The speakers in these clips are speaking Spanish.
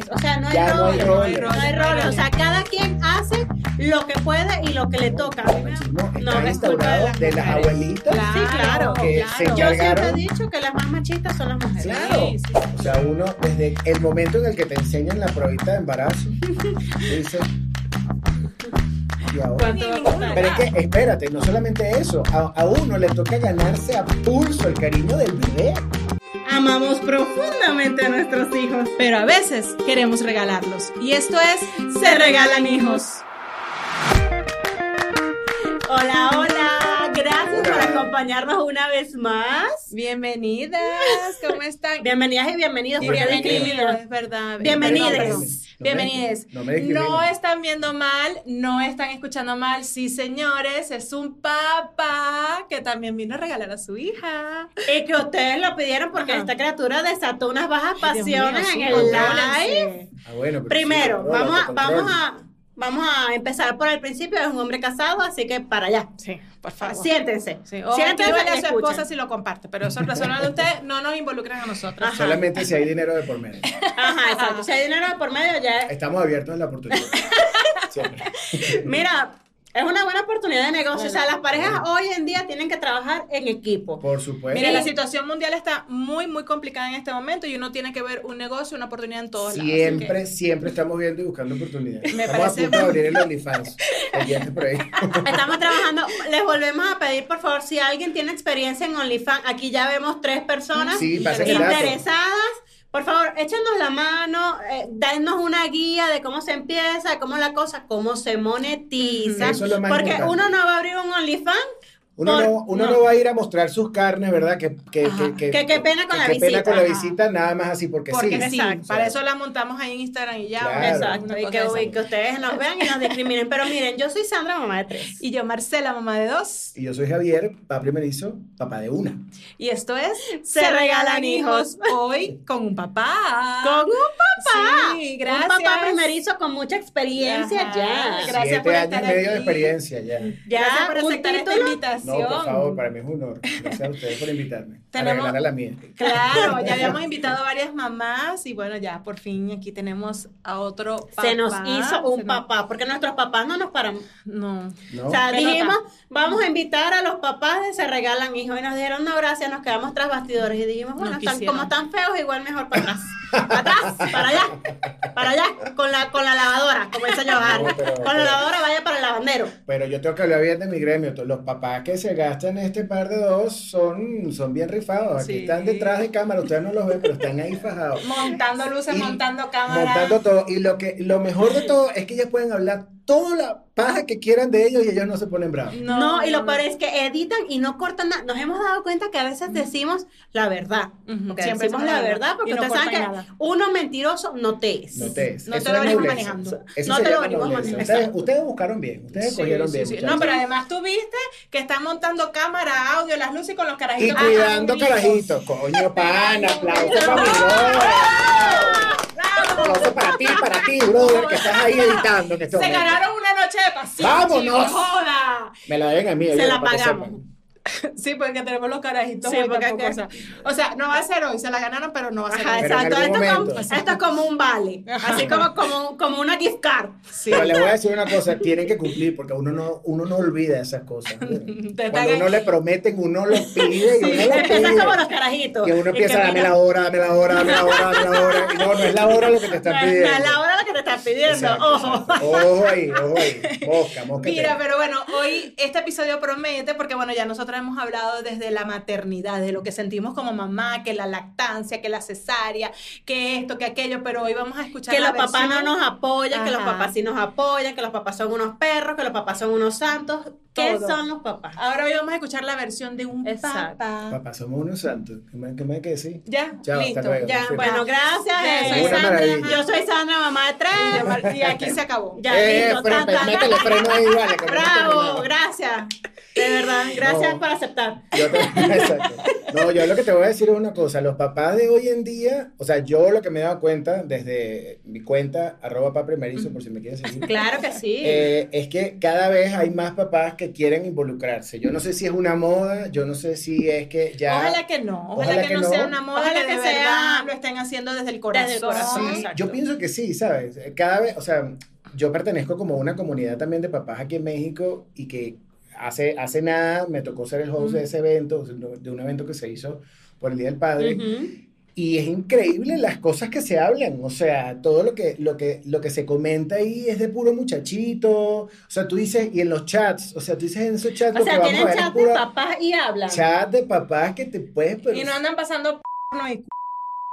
Roles, o sea, no hay, Ya no hay roles, roles. no hay roles, o sea, cada quien hace lo que puede y lo que le toca. A mí me- Machismo No, está es culpa de instaurado las de las abuelitas Sí, claro. que se Yo siempre he dicho que las más machistas son las mujeres. Claro. Sí, sí. O sea, uno, desde el momento en el que te enseñan la probita de embarazo, tú dices. Y ahora. ¿Cuánto va a costar? Pero es que, espérate, no solamente eso, a, a uno le toca ganarse a pulso el cariño del bebé. Amamos profundamente a nuestros hijos. Pero a veces queremos regalarlos. Y esto es Se Regalan Hijos. Hola, hola. Gracias Hola. por acompañarnos una vez más. Bienvenidas, ¿cómo están? Bienvenidas y bienvenidos. discriminan. es verdad. Bienvenides. Perdón, No me-. No me discrimines. No están viendo mal, no están escuchando mal. Sí, señores, es un papá que también vino a regalar a su hija. Y que ustedes lo pidieron porque Ajá. esta criatura desató unas bajas Ay, Dios mío, pasiones en el live. Ah, bueno, pero Primero, sí, vamos, a, vamos a empezar por el principio. Es un hombre casado, así que para allá. Sí, por favor. Siéntense. Sí, o Siéntense a su esposa si lo comparte, pero eso es personal de usted, no nos involucran a nosotros. Ajá. Solamente si hay dinero de por medio. Ajá, exacto. Si hay dinero de por medio, ya es. Estamos abiertos a la oportunidad. Siempre. Mira, es una buena oportunidad de negocio. O sea, las parejas hoy en día tienen que trabajar en equipo. Por supuesto. Mira, la situación mundial está muy, muy complicada en este momento y uno tiene que ver un negocio, una oportunidad en todos lados. así Siempre, siempre estamos viendo y buscando oportunidades. Me Estamos parece- a punto de abrir el OnlyFans. Pendientes por ahí. Estamos trabajando. Les volvemos a pedir, por favor, si alguien tiene experiencia en OnlyFans, aquí ya vemos tres personas Sí, interesadas. Por favor, échenos la mano, eh, danos una guía de cómo se empieza, cómo la cosa, cómo se monetiza. Eso es lo más Porque importante. uno no va a abrir un OnlyFans. Uno, por- no, uno no. va a ir a mostrar sus carnes, ¿verdad? Que, que, que, Que qué pena con la que pena visita, con la ajá. visita, nada más así porque, Porque sí. sí, Exacto. para eso la montamos ahí en Instagram y ya. Claro. Exacto. Y que, y que ustedes nos vean y nos discriminen. Pero miren, yo soy Sandra, mamá de tres. Y yo, Marcela, mamá de dos. Y yo soy Javier, papá primerizo, papá de una. Y esto es Se regalan hijos. Hoy con un papá. Con un papá. Sí, gracias. Un papá primerizo con mucha experiencia Ajá. ya. Gracias Siete por años estar y medio de experiencia ya. Ya, Gracias por un aceptar esta título. Invitación. No, por favor, para mí es un honor. Gracias a ustedes por invitarme. Tenemos- a la mía. Claro, ya habíamos invitado a varias mamás y bueno, ya por fin aquí tenemos a otro papá. Se nos hizo un Se nos- papá, porque nuestros papás no nos paran. No. ¿no? O sea, Se dijimos, nota. vamos a invitar a los papás de Se Regalan Hijos. Y nos dijeron, no, gracias, nos quedamos tras bastidores. Y dijimos, bueno, No están, como están feos, igual mejor para atrás. Para atrás, para allá, para allá, con la, con la lavadora, como. No, pero- con la lavadora vaya para el lavandero. Pero yo tengo que hablar bien de mi gremio. Los papás que se gastan este par de dos son, son bien rifados. Aquí Sí. están detrás de cámara, ustedes no los ven, pero están ahí fajados. Montando luces, Y montando cámaras. Montando todo. Y lo que lo mejor de todo es que ellos pueden hablar toda la paja que quieran de ellos y ellos no se ponen bravos. No, y lo peor es que editan y no cortan nada. Nos hemos dado cuenta que a veces decimos la verdad. Siempre decimos la verdad, verdad porque y no ustedes saben que cortan nada. uno mentiroso no te es. No te es. No Eso te lo venimos manejando. Eso No te lo venimos manejando. Ustedes, ustedes buscaron bien. Ustedes Sí, cogieron sí, bien. sí. No, pero además tú viste que están montando cámara, audio, las luces con los Y carajitos. cuidando Ajá, carajitos. Coño, pana, aplauso para mi brother. Aplauso para ti, para ti, brother, que estás ahí editando en Se ganaron una noche de pasión. ¡Vámonos! Me la deben a mí. Se la que pagamos. Sí, porque tenemos los carajitos Sí, porque que- o, sea, o sea, no va a ser hoy, se la ganaron, pero no va a ser Ajá, hoy. Exacto. Esto es, como, momento. esto es como un vale. Así como, como, como una gift card. Sí. Pero les voy a decir una cosa, tienen que cumplir porque uno no, uno no olvida esas cosas. Cuando uno le prometen, uno lo pide y uno lo Empieza como pide. los carajitos. Y uno empieza, que dame mira, la hora, dame la hora, dame la hora, dame la hora. Y no, no es la hora lo que te están es, pidiendo. no es la hora lo que te están pidiendo. Exacto, Ojo. exacto. Ojo ahí, ojo ahí. Mosca, mosca. Mira, pero bueno, hoy este episodio promete porque bueno, ya nosotros hemos hablado desde la maternidad, de lo que sentimos como mamá, que la lactancia, que la cesárea, que esto, que aquello, pero hoy vamos a escuchar Que la los papás no versión- nos apoyan, que los papás sí nos apoyan, que los papás son unos perros, que los papás son unos santos. ¿Qué Todo. son los papás? Ahora hoy vamos a escuchar la versión de un Exacto. papá. Papá, somos unos santos. ¿Qué me, qué me hay que decir? Ya, Chao, listo. luego. Ya, bueno, gracias. Eh, soy Sandra, yo soy Sandra, mamá de Y Mar- Y aquí se acabó. Ya, Eh, listo. freno, tan, tan, métele tan. freno ahí, vale, que no Bravo, gracias. De verdad, gracias No. por aceptar. Yo te- Exacto. No, yo lo que te voy a decir es una cosa. Los papás de hoy en día, o sea, yo lo que me he dado cuenta desde mi cuenta, arroba paprimerizo, por si me quieres seguir. Claro que sí. eh, es que cada vez hay más papás que quieren involucrarse. Yo no sé si es una moda, yo no sé si es que ya... Ojalá que no, ojalá, Ojalá que, que no, sea una moda, Ojalá que, que sea lo estén haciendo desde el corazón. desde el corazón. Sí, exacto. yo pienso que sí, ¿sabes? Cada vez, o sea, yo pertenezco como a una comunidad también de papás aquí en México y que hace, hace nada me tocó ser el host de ese evento, de un evento que se hizo por el Día del Padre. Y es increíble las cosas que se hablan, o sea, todo lo que, lo que, lo que se comenta ahí es de puro muchachito, o sea, tú dices, y en los chats, o sea, tú dices en esos chats, O lo que sea, vamos tienen a ver es chat de papás y hablan. chat de papás que te puedes, pero Y no andan pasando porno y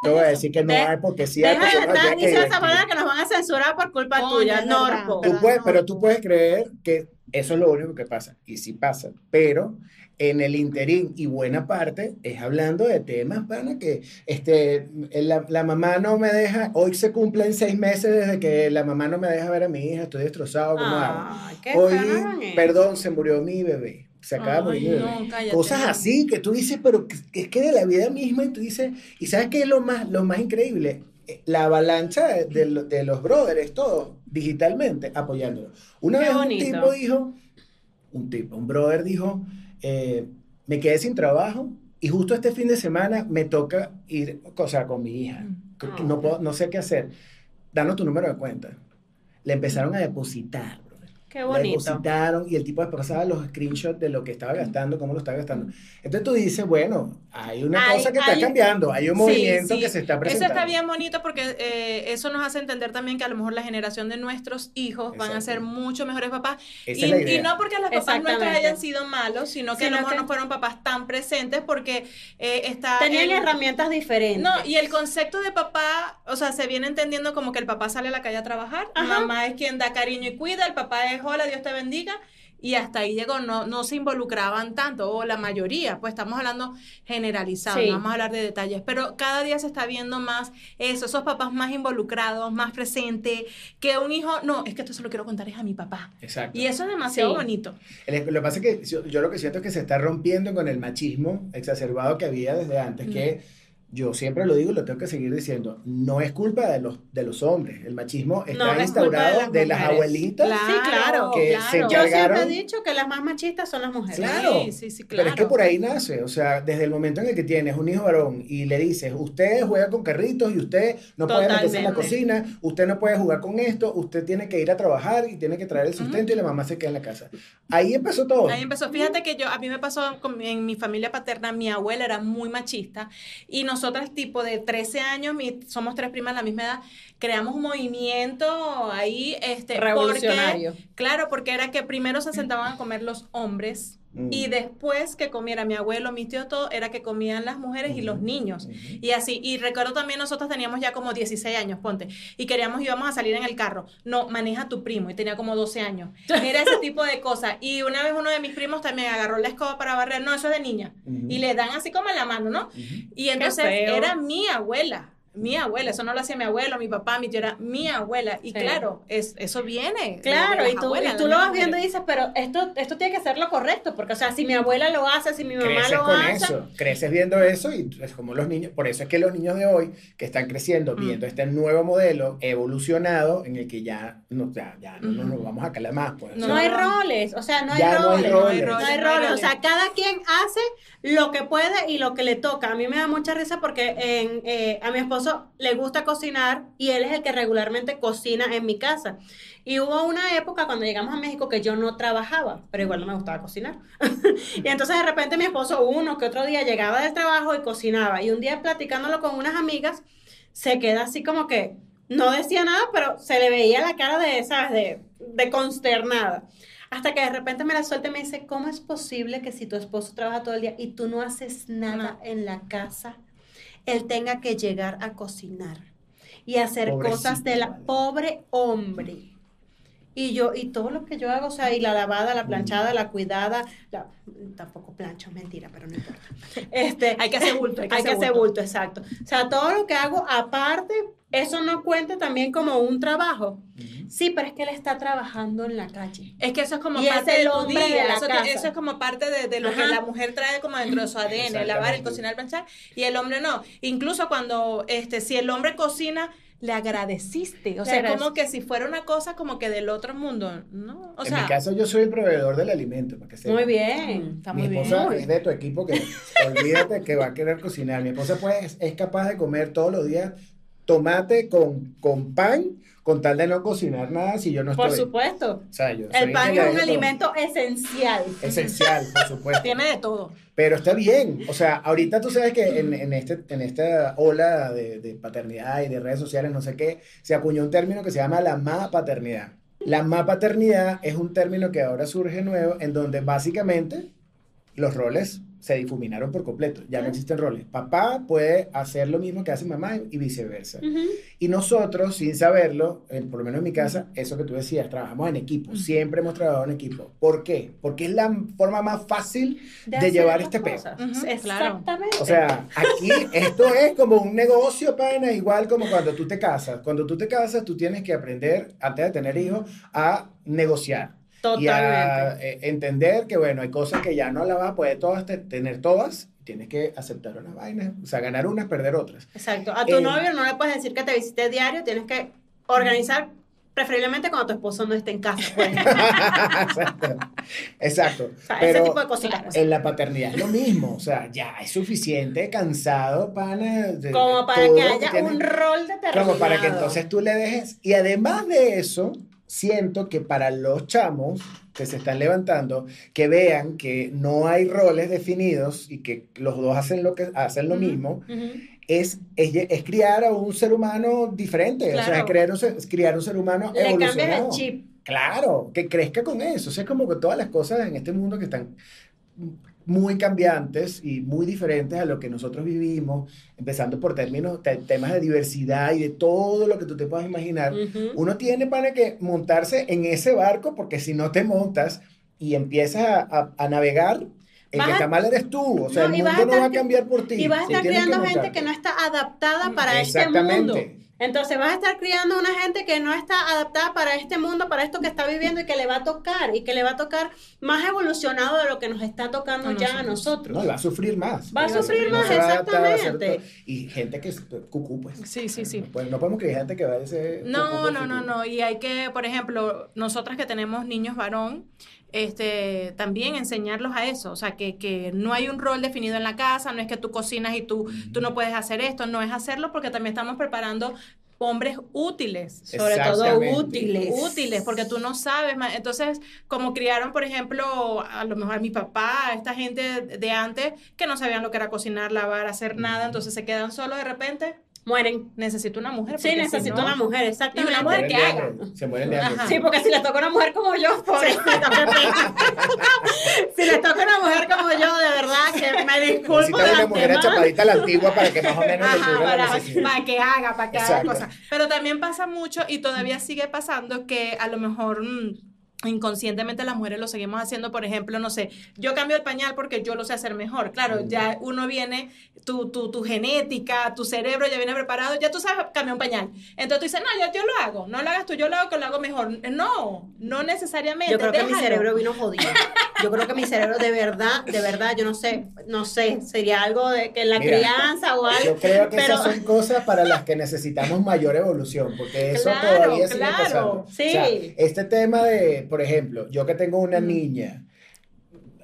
te voy a decir que no hay, porque sí hay Deja de estar diciendo esa palabra que nos van a censurar por culpa Coño, tuya. Norpo. Pero tú puedes creer que eso es lo único que pasa, y sí pasa, pero en el interín y buena parte es hablando de temas, pana, que este, la, la mamá no me deja, hoy se cumplen seis meses desde que la mamá no me deja ver a mi hija, estoy destrozado, ¿cómo hago? Ay, qué Hoy, perdón, se murió mi bebé, se acaba de no, Cosas así que tú dices, pero que- es que de la vida misma, y tú dices, y sabes qué es lo más, lo más increíble, Eh, la avalancha de, de lo- de los brothers, todos digitalmente apoyándolo. Una Qué vez un bonito. tipo dijo, un tipo, un brother dijo, eh, me quedé sin trabajo y justo este fin de semana me toca ir, o sea, con mi hija. no, puedo- no sé qué hacer. Danos tu número de cuenta. Le empezaron a depositar. Qué bonito. depositaron y el tipo pasaba los screenshots de lo que estaba gastando, cómo lo estaba gastando. Entonces tú dices, bueno, hay una Hay- cosa que está hay- cambiando, hay un Sí, movimiento sí. que se está Eso presentando. está bien bonito porque eh, eso nos hace entender también que a lo mejor la generación de nuestros hijos van a Exacto. ser mucho mejores papás. Esa Y, es la y idea. no porque los papás nuestros hayan sido malos, sino que a Sino lo mejor que- no fueron papás tan presentes porque eh, está... Tenían el- herramientas diferentes. No, y el concepto de papá, o sea, se viene entendiendo como que el papá sale a la calle a trabajar, Ajá. mamá es quien da cariño y cuida, el papá es hola, Dios te bendiga, y hasta ahí llegó, no, no se involucraban tanto, o la mayoría, pues estamos hablando generalizado, Sí. no vamos a hablar de detalles, pero cada día se está viendo más eso, esos papás más involucrados, más presentes, que un hijo, no, es que esto se lo quiero contar es a mi papá. Exacto. Y eso es demasiado Sí. bonito. El- Lo que pasa es que yo, yo lo que siento es que se está rompiendo con el machismo exacerbado que había desde antes, Mm. que yo siempre lo digo y lo tengo que seguir diciendo, no es culpa de los, de los hombres, el machismo está No, es instaurado de de las abuelitas. Sí, claro. Que se Yo siempre he encargaron- dicho que las más machistas son las mujeres. Claro. Sí, sí, sí, Pero es que claro. por ahí nace, o sea, desde el momento en el que tienes un hijo varón y le dices, usted juega con carritos y usted no puede meterse en la cocina, usted no puede jugar con esto, usted tiene que ir a trabajar y tiene que traer el sustento y la mamá se queda en la casa. Ahí empezó todo. Ahí empezó. Fíjate que yo, a mí me pasó con- en mi familia paterna, mi abuela era muy machista y nosotras tipo de 13 años, mi- somos tres primas de la misma edad, creamos un movimiento ahí, este, Revolucionario. porque- claro, porque era que primero se sentaban a comer los hombres Mm. y después que comiera mi abuelo, mis tíos, todo, era que comían las mujeres y los niños. Y así, y recuerdo también nosotros teníamos ya como 16 años, ponte, y queríamos, íbamos a salir en el carro. No, maneja tu primo, y tenía como 12 años. Mira ese tipo de cosas. Y una vez uno de mis primos también agarró la escoba para barrer, no, eso es de niña. Y le dan así como en la mano, ¿no? Y entonces era mi abuela. Mi abuela, eso no lo hacía mi abuelo, mi papá, mi tía, era mi abuela. Y Sí. claro, es, eso viene. Claro, y tú, abuelas, y tú lo vas viendo y dices, pero esto, esto tiene que ser lo correcto, porque, o sea, si mi abuela lo hace, si mi mamá creces lo con hace, eso, creces viendo eso y es como los niños, por eso es que los niños de hoy que están creciendo Mm. viendo este nuevo modelo evolucionado en el que ya no, ya, ya no, no nos vamos a calar más. Pues. no, No, hay no. roles, o sea, no hay Ya no hay roles. roles. No hay roles, o sea, cada quien hace lo que puede y lo que le toca. A mí me da mucha risa porque en, eh, a mi esposo le gusta cocinar y él es el que regularmente cocina en mi casa. Y hubo una época cuando llegamos a México que yo no trabajaba, pero igual no me gustaba cocinar. y entonces de repente mi esposo uno que otro día llegaba del trabajo y cocinaba. Y un día platicándolo con unas amigas, se queda así como que no decía nada, pero se le veía la cara de, ¿sabes? De, de consternada. Hasta que de repente me la suelta y me dice, ¿cómo es posible que si tu esposo trabaja todo el día y tú no haces nada en la casa, él tenga que llegar a cocinar y hacer Pobrecito, cosas de la pobre hombre? Y yo, y todo lo que yo hago, o sea, y la lavada, la planchada, la cuidada, la- tampoco plancho, mentira, pero no importa. Este, Hay que hacer bulto, hay que hay hacer que hacer bulto. bulto, exacto. O sea, todo lo que hago aparte, eso no cuenta también como un trabajo. Sí, pero es que él está trabajando en la calle. Es que eso es como Y es parte el de tu hombre día, de la eso, casa. eso es como parte de, de lo que la mujer trae como dentro de su ADN, el lavar, el cocinar, el planchar, y el hombre no. Incluso cuando, este, si el hombre cocina, le agradeciste, o sea, agradec- como que si fuera una cosa como que del otro mundo, ¿no? O en sea, mi caso yo soy el proveedor del alimento, para que sepan. Muy bien, está Mi muy bien. esposa es de tu equipo que olvídate que va a querer cocinar. Mi esposa pues es capaz de comer todos los días tomate con, con pan con tal de no cocinar nada si yo no Por estoy. supuesto. O sea, yo soy El pan es un todo. alimento esencial. esencial, por supuesto. tiene de todo. Pero está bien. O sea, ahorita tú sabes que en, en, este, en esta ola de, de paternidad y de redes sociales, no sé qué, se acuñó un término que se llama la ma paternidad. La ma paternidad es un término que ahora surge nuevo en donde básicamente los roles se difuminaron por completo. Ya no existen roles. Papá puede hacer lo mismo que hace mamá y viceversa. Y nosotros, sin saberlo, eh, por lo menos en mi casa, eso que tú decías, trabajamos en equipo. Siempre hemos trabajado en equipo. ¿Por qué? Porque es la forma más fácil de, hacer llevar este peso. Exactamente. O sea, aquí esto es como un negocio, pana, igual como cuando tú te casas. Cuando tú te casas, tú tienes que aprender, antes de tener hijos, a negociar. Y Totalmente. a eh, entender que, bueno, hay cosas que ya no las vas a poder todas te- tener todas. Tienes que aceptar unas vainas. O sea, ganar unas, perder otras. Exacto. A tu Eh, novio no le puedes decir que te visite diario, tienes que organizar preferiblemente cuando tu esposo no esté en casa. Pues. Exacto. Exacto. O sea, ese tipo de cositas. en la paternidad es lo mismo. O sea, ya es suficiente, cansado, pana. de- Como de para que haya un rol determinado. Como para que entonces tú le dejes. Y además de eso, siento que para los chamos que se están levantando, que vean que no hay roles definidos y que los dos hacen lo, que, hacen lo mismo, es, es, es criar a un ser humano diferente. O sea, es crear un, es criar un ser humano Le evolucionado. el chip. Claro, que crezca con eso. O sea, es como que todas las cosas en este mundo que están muy cambiantes y muy diferentes a lo que nosotros vivimos, empezando por términos, te- temas de diversidad y de todo lo que tú te puedas imaginar. Uno tiene para que montarse en ese barco porque si no te montas y empiezas a, a- a navegar, el que está mal eres tú. O sea, No, el mundo no va a cambiar por ti. Y vas a estar que gente que no está adaptada para este Exactamente. Entonces vas a estar criando una gente que no está adaptada para este mundo, para esto que está viviendo y que le va a tocar, y que le va a tocar más evolucionado de lo que nos está tocando A ya a nosotros. nosotros. No, y va a sufrir más. Va a sufrir más, exactamente. Y gente que es cucú, pues. Sí, sí, sí. No, podemos- no podemos creer gente que va a ese No, no, no, no. Y hay que, por ejemplo, nosotras que tenemos niños varón, este, también enseñarlos a eso. O sea, que, que no hay un rol definido en la casa, no es que tú cocinas y tú, tú no puedes hacer esto, no es hacerlo porque también estamos preparando hombres útiles. Sobre todo útiles. útiles, porque tú no sabes, entonces, como criaron, por ejemplo, a lo mejor a mi papá, esta gente de antes, que no sabían lo que era cocinar, lavar, hacer nada, entonces se quedan solos de repente, Mueren. necesito una mujer. Sí, si necesito no- una mujer, Y exactamente. una mujer que haga. Se mueren de hambre. Sí, porque si le toca una mujer como yo, pobrecita, si le toca una mujer como yo, de verdad que me disculpo de Necesitas una mujer chapadita a la antigua para que más o menos Ajá, la para, que haga, para que haga Exacto. cosas. Pero también pasa mucho y todavía sigue pasando que a lo mejor mm, inconscientemente las mujeres lo seguimos haciendo, por ejemplo, no sé, yo cambio el pañal porque yo lo sé hacer mejor. Claro, ya uno viene, tu, tu, tu genética, tu cerebro ya viene preparado, ya tú sabes cambiar un pañal. Entonces tú dices, no, yo, yo lo hago, no lo hagas tú, yo lo hago que lo hago mejor. No, no necesariamente. Yo creo que mi cerebro vino jodido. Yo creo que mi cerebro de verdad, de verdad, yo no sé, no sé, sería algo de que en la Mira, crianza o algo. Yo creo que pero- esas son cosas para las que necesitamos mayor evolución, porque eso Claro, todavía sigue claro, pasando. sí. O sea, este tema de, por ejemplo, yo que tengo una niña,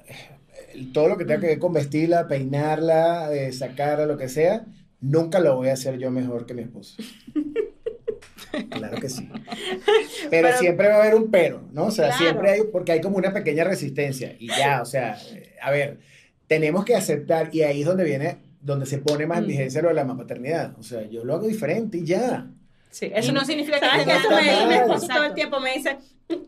eh, todo lo que tenga que ver con vestirla, peinarla, eh, sacarla, lo que sea, nunca lo voy a hacer yo mejor que mi esposo. Claro que sí. Pero, Pero- siempre va a haber un pero, ¿no? O sea, Claro. siempre hay, porque hay como una pequeña resistencia. Y ya, o sea, eh, a ver, tenemos que aceptar, y ahí es donde viene, donde se pone más en Mm. vigencia lo de la paternidad. O sea, yo lo hago diferente y ya. Sí, Y no significa que. Eso está dice mi esposo todo el tiempo, me dice,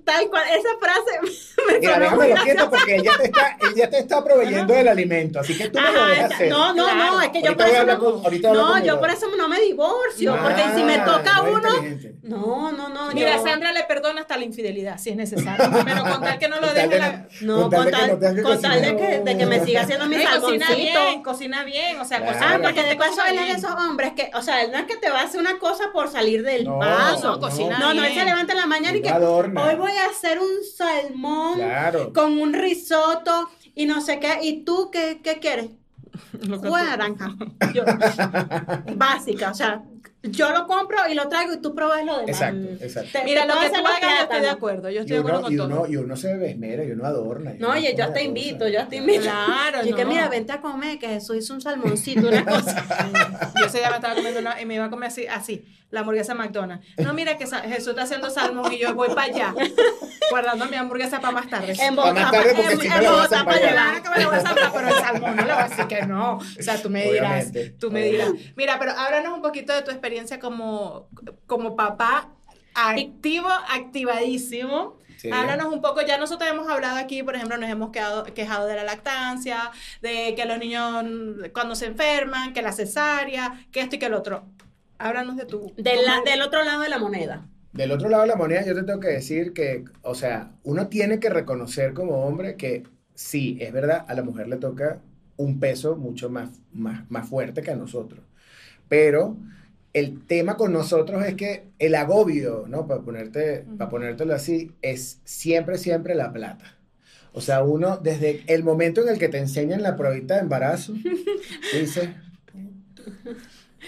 tal cual, esa frase me Mira, déjame lo quieto porque ella te está, ella te está proveyendo del alimento, así que tú me lo Ajá, dejas hacer. no, no, no, es que yo Ahorita por eso no, con- ahorita no, yo por eso no me divorcio, Ah, porque si me toca muy uno, no, no, no, Mira, yo- Sandra le perdona hasta la infidelidad, si es necesario. Pero con tal que no lo deje de la... no, con tal con de que no con tal de, que, de me siga haciendo mi cocina bien, cocina bien, o sea, Claro. cocina Ah, porque después cosa él es de esos hombres que, o sea, él no es que te va a hacer una cosa por salir del No, paso. no, No, no, él se levanta en la mañana y No que. Hoy voy a hacer un salmón Claro. con un risotto y no sé qué. ¿Y tú qué, qué quieres? Lo que naranja. Yo- básica, o sea, yo lo compro y lo traigo y tú pruebas lo demás. Exacto, exacto. Te- Mira, te lo que tú hagas, yo estoy de acuerdo. Yo estoy de acuerdo con y, todo. uno, y uno se esmera y uno adorna. y No, oye, yo te invito, cosa. yo te invito. Claro, Y que mira, vente a comer, que Jesús hizo un salmoncito, una cosa. Yo ese día me estaba comiendo una, y me iba a comer así, así, la hamburguesa McDonald's. No, mira que Jesús está haciendo salmón y yo voy para allá, guardando mi hamburguesa para más tarde. En Para más Bogotá, tarde, porque en- si en no la vas a Bogotá para llevar. Que me lo vas a hablar, pero el salmón no le voy a decir que no. O sea, tú me dirás, Obviamente, tú me dirás. Mira, pero háblanos un poquito de tu experiencia como, como papá activo, activadísimo. Sí. Háblanos un poco, ya nosotros hemos hablado aquí, por ejemplo, nos hemos quedado, quejado de la lactancia, de que los niños cuando se enferman, que la cesárea, que esto y que el otro. Háblanos de tu... Del, la- cómo- del otro lado de la moneda. Del otro lado de la moneda, yo te tengo que decir que, o sea, uno tiene que reconocer como hombre que sí, es verdad, a la mujer le toca un peso mucho más, más, más fuerte que a nosotros. Pero el tema con nosotros es que el agobio, ¿no? Para, ponerte, para ponértelo así, es siempre, siempre la plata. O sea, uno, desde el momento en el que te enseñan la pruebita de embarazo, dice,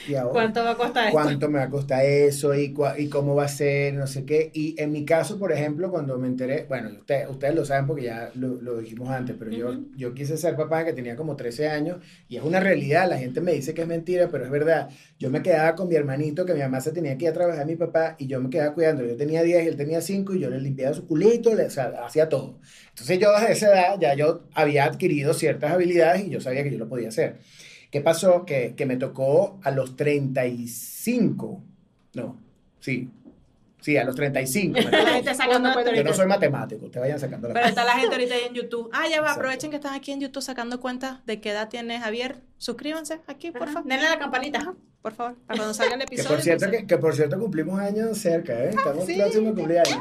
¿y ahora? ¿Cuánto va a costar esto? cuánto me va a costar eso y, y cómo va a ser, no sé qué. Y en mi caso, por ejemplo, cuando me enteré, bueno, usted- ustedes lo saben porque ya lo, lo dijimos antes, pero yo, yo quise ser papá que tenía como 13 años y es una realidad, la gente me dice que es mentira, pero es verdad. Yo me quedaba con mi hermanito, que mi mamá se tenía que ir a trabajar, mi papá, y yo me quedaba cuidando. Yo tenía 10 y él tenía 5 y yo le limpiaba su culito, le, o sea, hacía todo. Entonces yo desde esa edad ya yo había adquirido ciertas habilidades y yo sabía que yo lo podía hacer. ¿Qué pasó? Que, que me tocó a los 35. No, sí. Sí, a los 35. me La gente sacando cuentas Yo no soy matemático, te vayan sacando la Pero está la gente ahorita ahí en YouTube. Ah, ya va, aprovechen que están aquí en YouTube sacando cuentas de qué edad tiene Javier. Suscríbanse aquí, por favor. Denle a la campanita. ajá. Por favor, para cuando salga el Que episodio. por, cierto, entonces- que, que por cierto cumplimos años cerca, ¿eh? Estamos sí. próximos a cumplir años.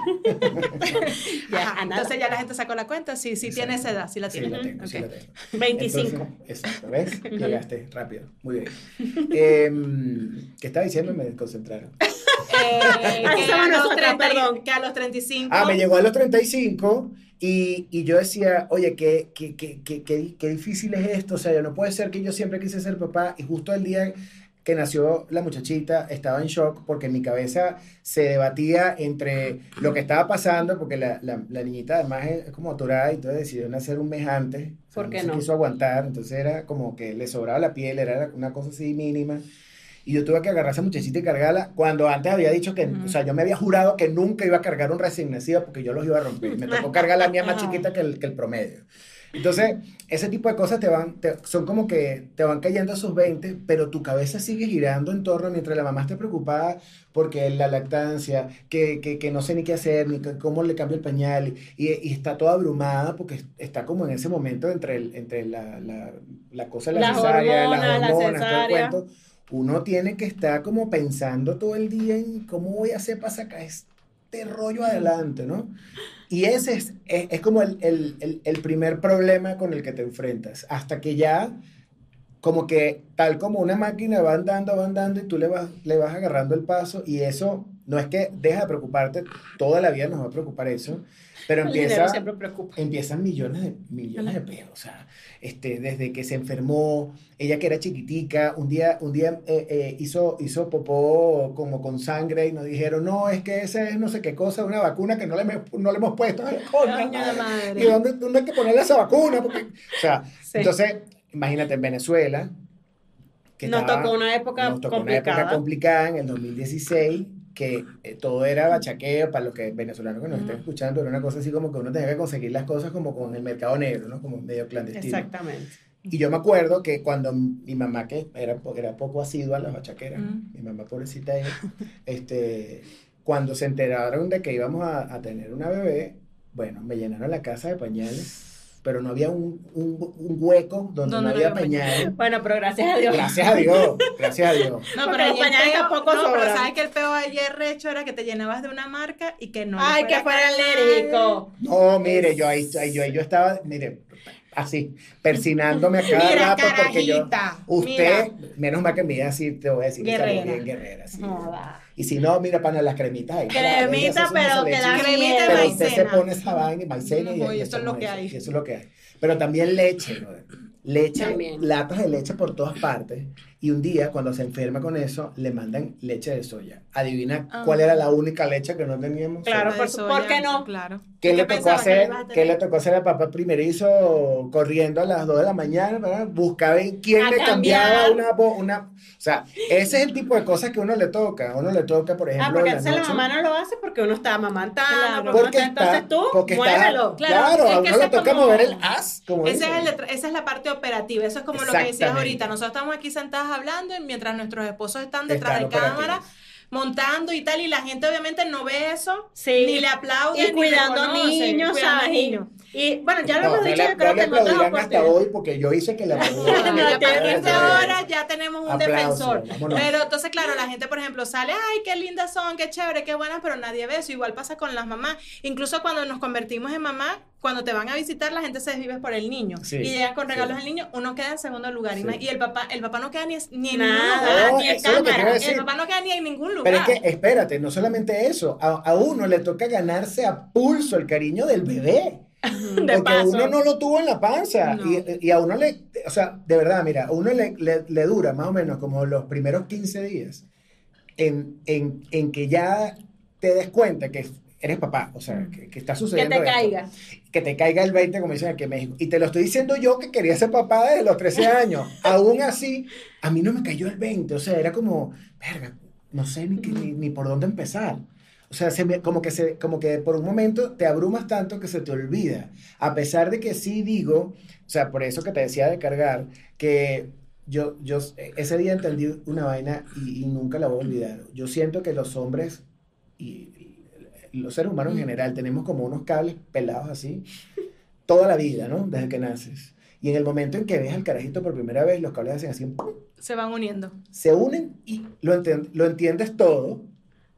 Ya, Ajá, entonces ya la gente sacó la cuenta. Sí, sí tiene esa edad, sí la Sí, tiene. la tengo, sí Ok. la tengo. 25. Entonces, exacto, ¿ves? Llegaste rápido. Muy bien. Em, ¿Qué estaba diciendo? Me desconcentraron. Eh, que, a los nosotras, 30 y- perdón. que a los 35. Ah, me llegó a los 35 y, y yo decía, oye, qué, qué, qué, qué, difícil es esto. O sea, yo no puede ser que yo siempre quise ser papá y justo el día que nació la muchachita estaba en shock porque en mi cabeza se debatía entre lo que estaba pasando, porque la, la, la niñita además es, como atorada y entonces decidió nacer un mes antes. O sea, ¿Por qué se no? quiso aguantar, entonces era como que le sobraba la piel, era una cosa así mínima. Y yo tuve que agarrar a esa muchachita y cargarla cuando antes había dicho que, o sea, yo me había jurado que nunca iba a cargar un recién nacido porque yo los iba a romper. Me tocó cargar la mía más chiquita que el, que el promedio. Entonces, ese tipo de cosas te van, te- son como que te van cayendo esos 20, pero tu cabeza sigue girando en torno mientras la mamá esté preocupada porque la lactancia, que, que, que no sé ni qué hacer, ni que- cómo le cambio el pañal, y, y está toda abrumada porque está como en ese momento entre, el, entre la, la, la cosa de la Las cesárea, hormonas, la las hormonas, todo el cuento. Uno tiene que estar como pensando todo el día en cómo voy a hacer para sacar este rollo adelante, ¿no? Y ese es, es, como el, el- el- el primer problema con el que te enfrentas, hasta que ya, como que tal como una máquina va andando, va andando y tú le vas, le vas agarrando el paso y eso no es que deja de preocuparte, toda la vida nos va a preocupar eso, pero empieza, empiezan millones de, millones de pesos, o sea, este, desde que se enfermó, ella que era chiquitica, un día, un día eh, eh, hizo, hizo popó como con sangre y nos dijeron, no, es que esa es no sé qué cosa, una vacuna que no le, no le hemos puesto. De madre. madre. ¿Y dónde, dónde hay que ponerle esa vacuna? Porque, o sea, Sí. entonces, imagínate en Venezuela. Nos estaba- tocó una época nos tocó una época complicada. complicada en el 2016 que eh, todo era bachaqueo para los que venezolanos que nos estén Ujú. escuchando, era una cosa así como que uno tenía que conseguir las cosas como con el mercado negro, ¿no? Como medio clandestino. Exactamente. Y yo me acuerdo que cuando mi mamá, que era, era poco asidua a las bachaqueras, Mm. mi mamá pobrecita ella, este, cuando se enteraron de que íbamos a, a tener una bebé, bueno, me llenaron la casa de pañales, pero no había un, un- un hueco donde no no había pañales. Bueno, pero gracias a Dios. Gracias a Dios, gracias a Dios. No, pero los pañales tampoco no, pero sabes que el peo ayer recho era que te llenabas de una marca y que no. Ay, que fuera alérgico. No, mire, yo ahí, ahí- yo, ahí yo estaba, mire, así, persinándome a cada Mira, rato porque yo, usted, menos mal que me diga así, te voy a decir, Guerrera. bien guerrera, sí. Y si no, mira, pana, las cremitas ahí. Cremita, pero que da Cremita Pero usted se pone esa vaina y maicena y, No, y y eso es lo que eso, hay. eso es lo que hay. Pero también leche. Leche, También. latas de leche por todas partes. Y un día, cuando se enferma con eso, le mandan leche de soya. Adivina Ah. cuál era la única leche que no teníamos. Claro, por soya, ¿por qué no? Claro. ¿Qué ¿Y le tocó hacer? ¿Qué le tocó hacer a papá primerizo corriendo a las 2 de la mañana? ¿verdad? Buscaba en quién A le cambiaba cambiar. una, una... O sea, ese es el tipo de cosas que uno le toca. A uno le toca, por ejemplo, Ah, porque la entonces la noche. mamá no lo hace porque uno está amamantando. Claro. porque está, entonces tú, porque está, muévelo. claro, Claro, es a uno le toca mover el as, como Ese es el esa es la parte operativa, eso es como lo que decías ahorita. Nosotros estamos aquí sentadas hablando y mientras nuestros esposos están detrás de cámara. Montando y tal, y la gente obviamente no ve eso, Sí. ni le aplaude, Y ni cuidando reconoce, niños, cuidando ¿sabes? Y- niños. Y bueno, ya lo No, hemos no dicho, yo creo no que otras aplaudirán hasta hoy porque yo hice que le Y aplaudieran. a partir de Aplausos. ahora ya tenemos un Aplausos, defensor. vámonos. Pero entonces, claro, la gente, por ejemplo, sale, ay, qué lindas son, qué chévere, qué buenas, pero nadie ve eso. Igual pasa con las mamás. Incluso cuando nos convertimos en mamá, cuando te van a visitar, la gente se desvive por el niño. Sí, y llegan con regalos sí. al niño, uno queda en segundo lugar. Y Sí. Y el papá, el papá no queda ni, ni en Nada, ningún lugar. No, ni en cámara. El papá no queda ni en ningún lugar. Pero es que, espérate, no solamente eso, a, a uno le toca ganarse a pulso el cariño del bebé. De porque paso. uno no lo tuvo en la panza. No. Y, y a uno le, o sea, de verdad, mira, a uno le, le- le dura más o menos como los primeros 15 días en, en, en que ya te des cuenta que eres papá, o sea, que, que está Que sucediendo. te esto. caiga. Que te caiga el 20, como dicen aquí en México. Y te lo estoy diciendo yo que quería ser papá desde los 13 años. Aún así, a mí no me cayó el 20. O sea, era como, verga, no sé ni, ni, ni por dónde empezar. O sea, se me- como, que se, como que por un momento te abrumas tanto que se te olvida. A pesar de que sí digo, o sea, por eso que te decía de cargar, que yo, yo ese día entendí una vaina y, y nunca la voy a olvidar. Yo siento que los hombres y, y los seres humanos en general tenemos como unos cables pelados así toda la vida, ¿no? Desde que naces. Y en el momento en que ves al carajito por primera vez, los cables hacen así, ¡pum! Se van uniendo. se unen y lo, enten- lo entiendes todo,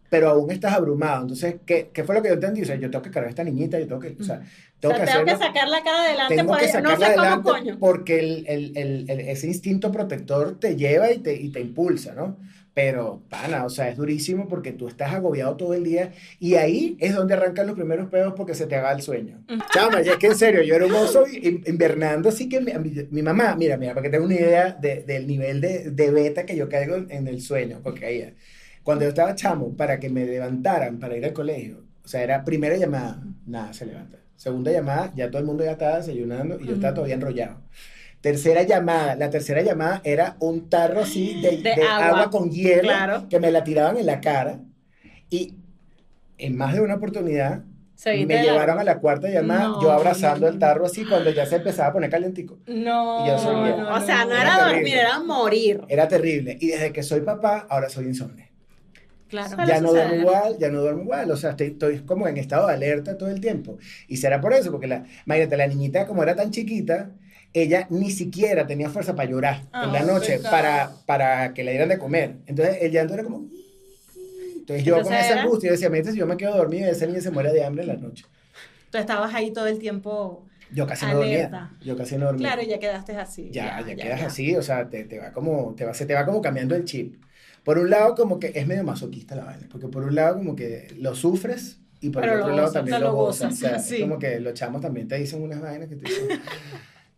pero aún estás abrumado. Entonces, ¿qué, qué fue lo que yo entendí? O sea, yo tengo que cargar a esta niñita, yo tengo que, o sea, O tengo sea, que tengo que sacar la cara adelante, Tengo que pues, no sacarla sé cómo adelante coño. porque el, el- el- el- ese instinto protector te lleva y te, y te impulsa, ¿no? Pero, pana, o sea, es durísimo porque tú estás agobiado todo el día y ahí es donde arrancan los primeros pedos porque se te haga el sueño. Chama, ya es que en serio, yo era un oso in- invernando, así que mi, mi- mi mamá, mira, mira, para que tenga una idea de- del nivel de, de beta que yo caigo en el sueño, porque ahí, cuando yo estaba chamo, para que me levantaran para ir al colegio, o sea, era primera llamada, nada, se levanta. Segunda llamada, ya todo el mundo ya estaba desayunando y yo estaba todavía enrollado. Tercera llamada, la tercera llamada era un tarro así de, De de agua. agua, con hielo claro. que me la tiraban en la cara y en más de una oportunidad me la- llevaron a la cuarta llamada, No, yo abrazando no, el tarro así cuando ya se empezaba a poner calientico. No, Y yo soy bien. O sea, no Era era terrible. dormir, era morir. Era terrible. Y desde que soy papá, ahora soy insomnio. Claro. Ya no duermo igual, ya no duermo igual. O sea, estoy, estoy como en estado de alerta todo el tiempo. Y será por eso, porque la, imagínate, la niñita como era tan chiquita, ella ni siquiera tenía fuerza para llorar en la Ah, noche para, para que le dieran de comer. Entonces el llanto era como... Entonces yo con Entonces esa era- angustia decía, "Mira, si yo me quedo dormido, esa niña se muere de hambre en la noche. tú estabas ahí todo el tiempo. Yo casi no dormía. Alerta. Yo casi no dormía. Claro, ya quedaste así. ya, ya, quedas así, o sea, te, te va como, te va, se te va como cambiando el chip. Por un lado, como que es medio masoquista la vaina, porque por un lado, como que lo sufres y por Pero el otro lado gozas, también lo gozas, O sea, sí. es como que los chamos también te dicen unas vainas que te dicen,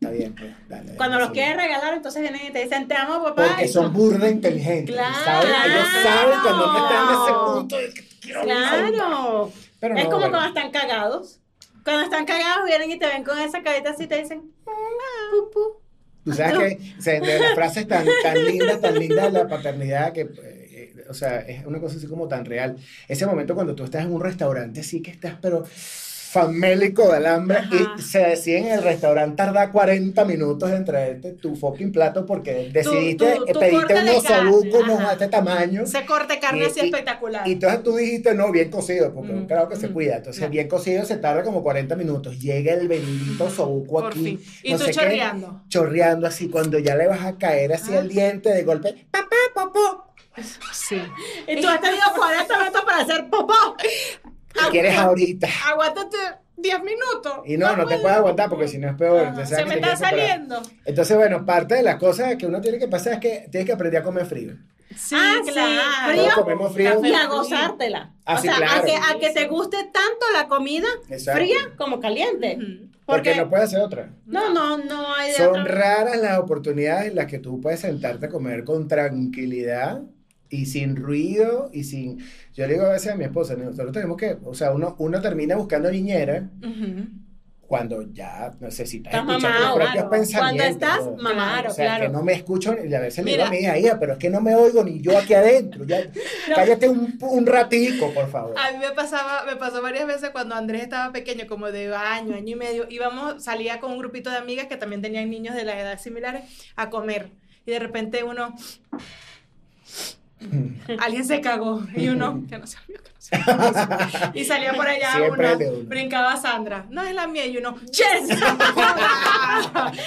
está bien, pues, dale. dale, Cuando los sí". quieres regalar, entonces vienen y te dicen, te amo, papá. Porque son burda inteligentes. Claro. ¿saben? Ellos saben cuando uno está en ese punto de que quiero Claro. Pero es no, como bueno. cuando están cagados. Cuando están cagados, vienen y te ven con esa carita así y te dicen, pu, pu. Tú sabes que o sea, de las frases tan, tan lindas, tan lindas de la paternidad que, eh, o sea, es una cosa así como tan real. Ese momento cuando tú estás en un restaurante, sí que estás, pero famélico de alambre Ajá. y se decide en el restaurante tardar 40 minutos en traerte tu fucking plato porque decidiste tu- tu pedirte corte de unos de este tamaño. Ese corte carne Y- así y- espectacular. Y entonces tú dijiste, no, bien cocido, porque Mm, claro que se mm, cuida. Entonces, bien cocido se tarda como 40 minutos. Llega el bendito sobuco Por aquí. fin. Y no tú sé qué, chorreando. chorreando así, cuando ya le vas a caer así Ah. el diente de golpe, papá, popó. Sí. Y tú has tenido 40 minutos para hacer popó. ¿Qué quieres ahorita? Aguántate 10 minutos. Y no, no, te puedo. puedes aguantar porque si no es peor. Se ¿sabes me te está saliendo. Entonces, bueno, parte de las cosas que uno tiene que pasar es que tienes que aprender a comer frío. Sí, Ah, claro. frío. Todos comemos frío. Y a gozártela. Ah, o sí, sea, a, claro. que, a que te guste tanto la comida Exacto. fría como caliente. Ujú. Porque, Porque no puedes hacer otra. no, no, no hay de Son otra. raras las oportunidades en las que tú puedes sentarte a comer con tranquilidad y sin ruido y sin... Yo le digo a veces a mi esposa, nosotros tenemos que, o sea, uno, uno termina buscando niñera Ujú. cuando ya necesitas escuchar mamado, tus propios claro. pensamientos. Cuando estás ¿no? mamado, o sea, claro. que no me escucho, y a veces le digo Mira. a mi hija, pero es que no me oigo ni yo aquí adentro, ya, cállate un, un ratico, por favor. A mí me pasaba, me pasó varias veces cuando Andrés estaba pequeño, como de año, año y medio, íbamos, salía con un grupito de amigas que también tenían niños de la edad similares a comer. Y de repente uno, alguien se cagó y uno, que no sea mío, que no sea mío. Y salía por allá uno, uno. brincaba Sandra, no es la mía, y uno, yes. Ay.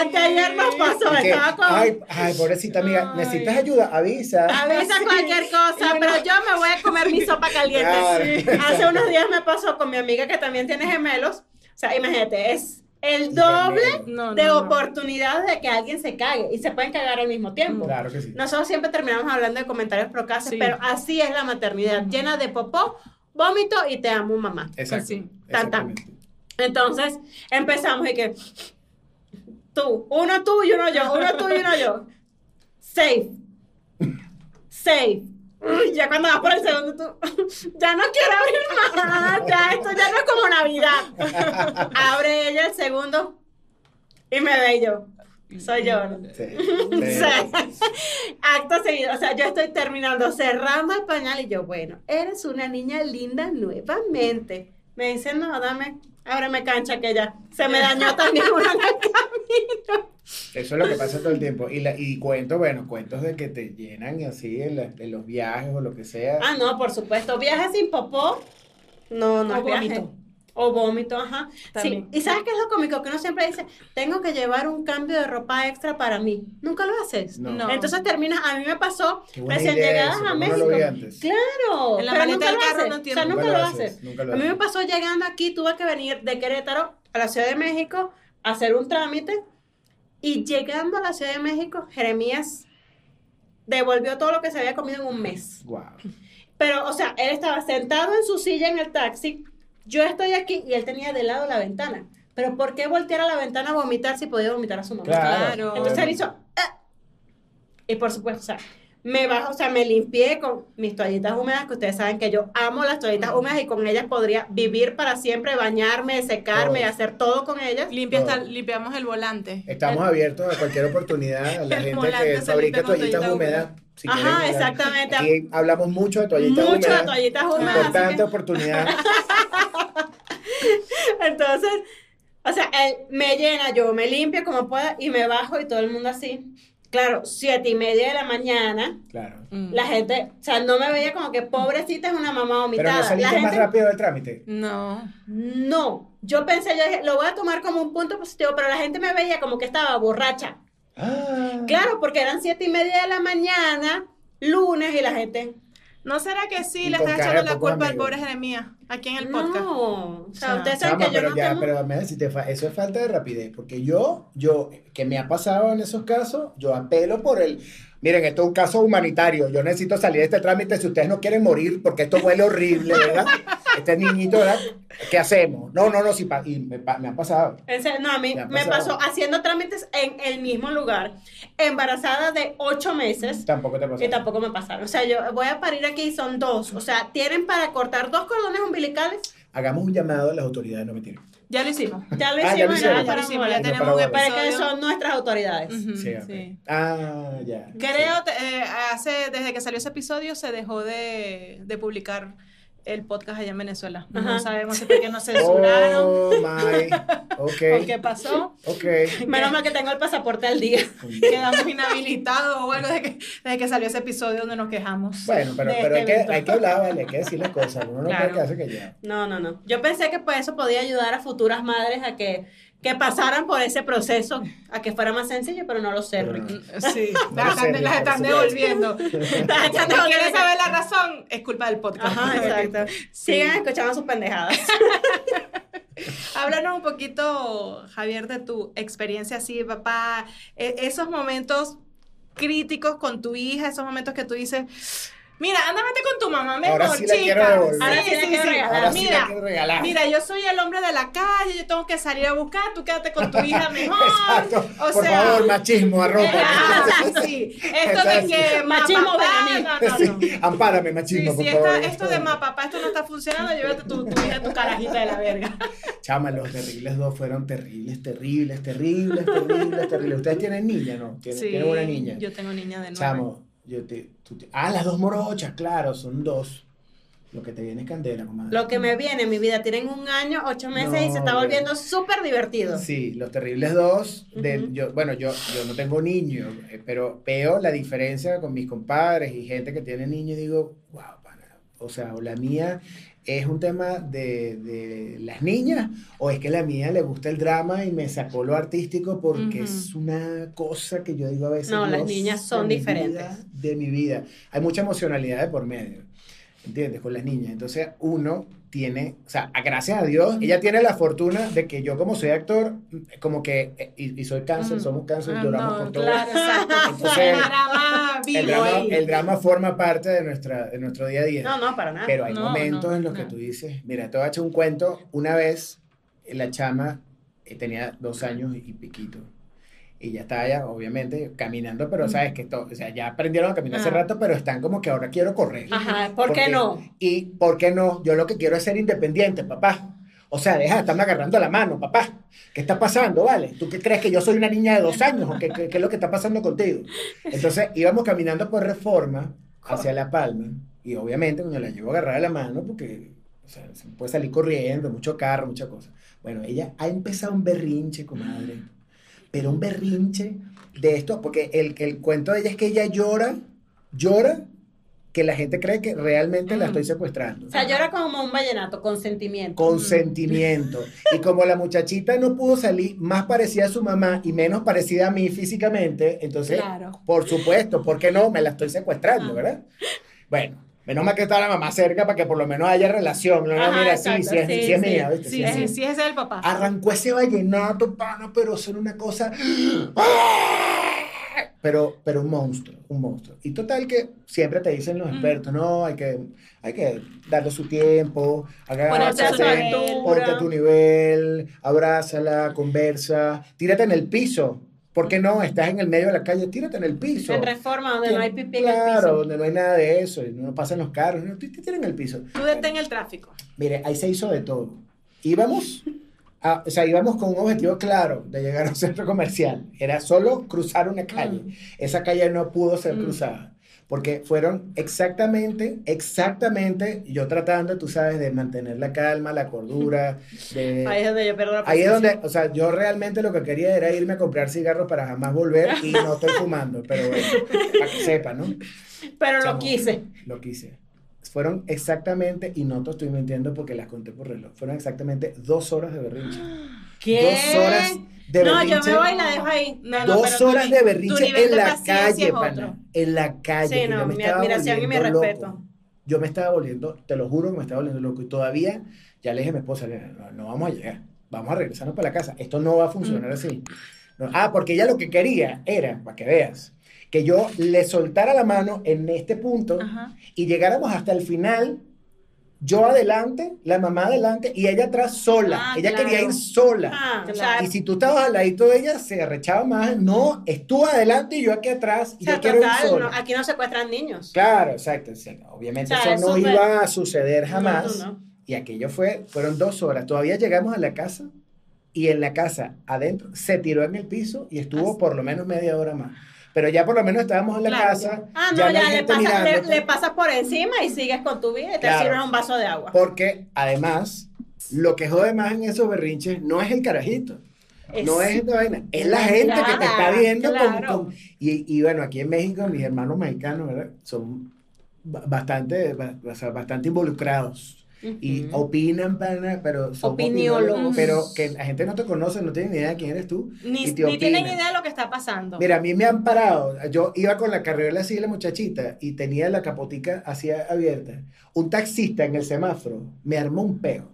Anteayer nos pasó, Y que, estaba con... ay, ay, pobrecita amiga, Ay. ¿necesitas ayuda? Avisa. Avisa cualquier cosa, pero yo me voy a comer mi sopa caliente. Claro. Sí. Hace unos días me pasó con mi amiga que también tiene gemelos. O sea, imagínate, es el doble No, de no, oportunidades de que alguien se cague y se pueden cagar al mismo tiempo. Claro que sí. Nosotros siempre terminamos hablando de comentarios procaces, Sí. pero así es la maternidad, llena de popó, vómito y te amo, mamá. Exacto. sí. Tan. Entonces empezamos y que tú, uno tú y uno yo, uno tú y uno yo. Safe. Safe. Uy, ya cuando vas por el segundo tú, ya no quiero abrir más, ya esto ya no es como Navidad. Abre ella el segundo y me ve yo. Soy yo. ¿no? Sí, O sí. sea, acto seguido, o sea, yo estoy terminando cerrando el pañal y yo, bueno, eres una niña linda nuevamente. Me dice, no, dame, ábreme cancha que ya se me dañó también una en el camino. Eso es lo que pasa todo el tiempo. Y, la, y cuentos, bueno, cuentos de que te llenan así en, la- en los viajes o lo que sea. Ah, no, por supuesto, viaje sin popó, no, no O es viaje. O vómito, ajá. También. Sí, y ¿sabes qué es lo cómico? Que uno siempre dice, tengo que llevar un cambio de ropa extra para mí. Nunca lo haces. No. No. Entonces terminas, a mí me pasó recién llegadas eso, a ¿cómo no México. lo vi antes? Claro, En la pero nunca del lo carro haces. no O tiene- sea, nunca lo haces. haces, nunca lo A mí me pasó llegando aquí, tuve que venir de Querétaro a la Ciudad de México a hacer un trámite y llegando a la Ciudad de México, Jeremías devolvió todo lo que se había comido en un mes. Wow. Pero, o sea, él estaba sentado en su silla en el taxi, yo estoy aquí y él tenía de lado la ventana. Pero ¿por qué voltear a la ventana a vomitar si podía vomitar a su mamá? Claro. Entonces él hizo... "Ah". Y por supuesto, o sea, me bajo, o sea, me limpié con mis toallitas húmedas, que ustedes saben que yo amo las toallitas húmedas y con ellas podría vivir para siempre, bañarme, secarme, Todo. hacer todo con ellas. Limpia hasta- limpiamos el volante. Estamos abiertos a cualquier oportunidad a la gente que fabrica toallitas toallita húmedas. Si Ajá, quieren, exactamente. Aquí hablamos mucho de toallitas Mucho de toallitas húmedas. Importante que- oportunidad. Entonces, o sea, él me llena, yo me limpio como pueda y me bajo y todo el mundo así. Claro, siete y media de la mañana, Claro. Mm. la gente, o sea, no me veía como que pobrecita es una mamá Pero vomitada. la saliste gente, más rápido del trámite. No. no, yo pensé, yo dije, lo voy a tomar como un punto positivo, pero la gente me veía como que estaba borracha. Ah. Claro, porque eran siete y media de la mañana, lunes, y la gente, ¿No será que sí le cara echando la culpa al pobre Jeremías aquí en el podcast? No, o sea, ustedes saben Chama, que yo pero no ya, tengo... pero mira, si te fa- eso es falta de rapidez, porque yo, yo, que me ha pasado en esos casos, yo apelo por el, miren, esto es un caso humanitario, yo necesito salir de este trámite si ustedes no quieren morir, porque esto huele horrible, ¿verdad? Este niñito, ¿verdad? ¿Qué hacemos? No, no, no, sí, pa- y me, pa- me ha pasado. No, a mí Me pasó haciendo trámites en el mismo lugar, embarazada de ocho meses. Tampoco te pasa. Y tampoco me pasaron. O sea, yo voy a parir aquí, son dos. O sea, tienen para cortar dos cordones umbilicales. Hagamos un llamado a las autoridades, no me tiren. Ya lo hicimos. Ya lo Ah, ya lo hicimos, ya, Ya para lo hicimos, ya No, tenemos para Para que son nuestras autoridades. Sí, sí. Ah, ya. Creo, te- eh, hace, desde que salió ese episodio se dejó de, de publicar el podcast allá en Venezuela. No sabemos si fue que nos censuraron Oh, my. o Ok. qué pasó. Ok. Menos mal que tengo el pasaporte al día. Quedamos inhabilitados o algo desde que, desde que salió ese episodio donde nos quejamos. Bueno, pero, pero hay, este que, evento. hay que hablar, vale, hay que decir las cosas. Uno no Claro. puede quedarse callado. No, no, no. Yo pensé que pues eso podía ayudar a futuras madres a que, que pasaran por ese proceso, a que fuera más sencillo, pero no lo sé, Pero Ricky. no. Sí, No las sé, están, las están devolviendo. Estás echando Si a quieres que- saber la razón, es culpa del podcast. Ajá, exacto. Sigan escuchando sus pendejadas. Háblanos un poquito, Javier, de tu experiencia así, papá, e- esos momentos críticos con tu hija, esos momentos que tú dices, mira, ándamete con tu mamá mejor, Ahora sí la chica. quiero devolver. Ahora sí regalar. Ahora sí mira, la quiero regalar. mira, yo soy el hombre de la calle, yo tengo que salir a buscar, tú quédate con tu hija mejor. Exacto. O Por sea, favor, machismo, arroba. Ah, sí, sí. Esto de que Machismo ma, papá, Benjamín. no, no, no. Sí, ampárame, Sí, machismo, si por esta- favor. esto de ma, papá, esto no está funcionando, llévate tu, tu hija, tu carajita de la verga. Chama, los terribles dos fueron terribles, terribles, terribles, terribles, terribles. ¿Ustedes tienen niña, no? ¿Tienen, Sí, tienen una niña? Yo tengo niña de nueve. Chamo, yo te, tú te- Ah, las dos morochas, claro, son dos. Lo que te viene es candela, comadre. Lo que me viene, mi vida, tienen un año, ocho meses y se está volviendo súper divertido. Sí, los terribles dos. De, yo, bueno, yo, yo no tengo niños, eh, pero veo la diferencia con mis compadres y gente que tiene niños y digo, wow, pana. O sea, o la mía es un tema de, de las niñas, o es que la mía le gusta el drama y me sacó lo artístico porque es una cosa que yo digo a veces. No, las niñas son diferentes. vida, de mi vida. Hay mucha emocionalidad de por medio. ¿Entiendes? Con las niñas. Entonces, uno tiene, o sea, gracias a Dios, ella tiene la fortuna de que yo como soy actor, como que, eh, y, y soy cáncer, Ujú. somos cáncer, Ah, lloramos no, por todo. Claro, exacto. Entonces, el drama vivo El drama, ahí. el drama forma parte de, nuestra, de nuestro día a día. No, no, para nada. Pero hay No, momentos no, en los que tú dices, mira, te voy a echar un cuento. Una vez la chama eh, tenía dos años y piquito. Y ya está ya, obviamente, caminando, pero sabes que esto, o sea, ya aprendieron a caminar hace Ah. rato, pero están como que ahora quiero correr. Ajá, ¿por qué no? Y ¿por qué no? Yo lo que quiero es ser independiente, papá. O sea, deja de estarme agarrando la mano, papá. ¿Qué está pasando, vale? ¿Tú qué crees que yo soy una niña de dos años? ¿O qué, qué- qué es lo que está pasando contigo? Entonces íbamos caminando por reforma hacia La Palma. Y obviamente cuando la llevo agarrada la mano, porque o sea, se puede salir corriendo, mucho carro, muchas cosas. Bueno, ella ha empezado un berrinche, comadre. Pero un berrinche de esto, porque el, el cuento de ella es que ella llora, llora, que la gente cree que realmente la Mm. estoy secuestrando. O sea, llora como un vallenato, con sentimiento. Con sentimiento. Y como la muchachita no pudo salir más parecida a su mamá y menos parecida a mí físicamente, entonces, Claro. por supuesto, ¿por qué no? Me la estoy secuestrando, Ah. ¿verdad? Bueno, menos mal que está la mamá cerca para que por lo menos haya relación. No, no, Ajá, mira, sí, exacto, sí, es, sí, sí es sí. mía, ¿viste? Sí, Sí es sí, mía. sí, ese es el papá. Arrancó ese vallenato, pana, pero son una cosa. Pero, pero un monstruo, un monstruo. Y total que siempre te dicen los Mm. expertos, no, hay que, hay que darle su tiempo, Ponerse a su agáchate, nivel. ponte a tu nivel, abrázala, conversa, tírate en el piso. ¿Por qué no? Estás en el medio de la calle, tírate en el piso. En reforma, donde no hay pipí en el Claro, piso. donde no hay nada de eso, y no pasan los carros, no, tira en el piso. Tú detén el tráfico. Mire, ahí se hizo de todo. Íbamos, a- o sea, íbamos con un objetivo claro de llegar a un centro comercial. Era solo cruzar una calle. Mm. Esa calle no pudo ser Mm. cruzada. Porque fueron exactamente, exactamente, yo tratando, tú sabes, de mantener la calma, la cordura, de... Ahí es donde yo pierdo la Ahí es donde, o sea, yo realmente lo que quería era irme a comprar cigarros para jamás volver y no estoy fumando, pero bueno, para que sepan, ¿no? Pero lo Chamo. quise. Lo quise. Fueron exactamente, y no te estoy mintiendo porque las conté por reloj, fueron exactamente dos horas de berrinche. ¿Qué? Dos horas de No, berrinche. yo me voy y la dejo ahí. No, no, Dos tu horas de berrinche en la calle, pana. En la calle. Sí, no, mi admiración y mi loco. respeto. yo me estaba volviendo, te lo juro que me estaba volviendo loco. Y todavía, ya le dije a mi esposa, no, no vamos a llegar, vamos a regresarnos para la casa. Esto no va a funcionar así. ah, porque ella lo que quería era, para que veas, que yo le soltara la mano en este punto y llegáramos hasta el final yo adelante, la mamá adelante y ella atrás sola. Ah, ella quería ir sola. Ah, y si tú estabas al ladito de ella, se arrechaba más. No, estuvo adelante y yo aquí atrás. Y yo quiero ir sola. aquí no secuestran niños. Claro, exacto. Obviamente eso no iba a suceder jamás. y aquello fue, fueron dos horas. Todavía llegamos a la casa y en la casa adentro se tiró en el piso y estuvo por lo menos media hora más pero ya por lo menos estábamos en la casa. Ah, no, ya, le, pasas, le, pasas por encima y sigues con tu vida y te sirves un vaso de agua. Porque además, lo que jode más en esos berrinches no es el carajito. no es esta vaina, es la gente que te está viendo con, y, y, bueno, aquí en México mis hermanos mexicanos, ¿verdad? Son bastante, bastante involucrados y opinan, pero son opiniólogos. Pero que la gente no te conoce, no tiene ni idea de quién eres tú. Ni, ni tienen idea de lo que está pasando. Mira, a mí me han parado. Yo iba con la carrera así, la muchachita, y tenía la capotica así abierta. Un taxista en el semáforo me armó un peo.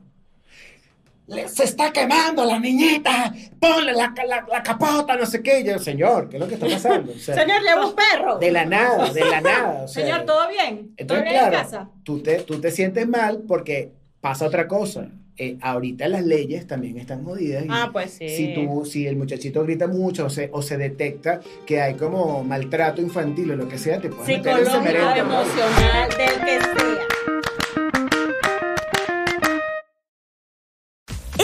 Se está quemando la niñita, ponle la, la, capota, no sé qué. yo, señor, ¿qué es lo que está pasando? señor, lleva un perro. De la nada, de la nada. señor, ¿todo bien? Entonces, ¿Todo bien en casa? Tú te, tú te sientes mal porque pasa otra cosa. Eh, ahorita las leyes también están jodidas. ah, pues sí. Si, tú, si el muchachito grita mucho o se, o se detecta que hay como maltrato infantil o lo que sea, te puedes meter emocional, del que sea.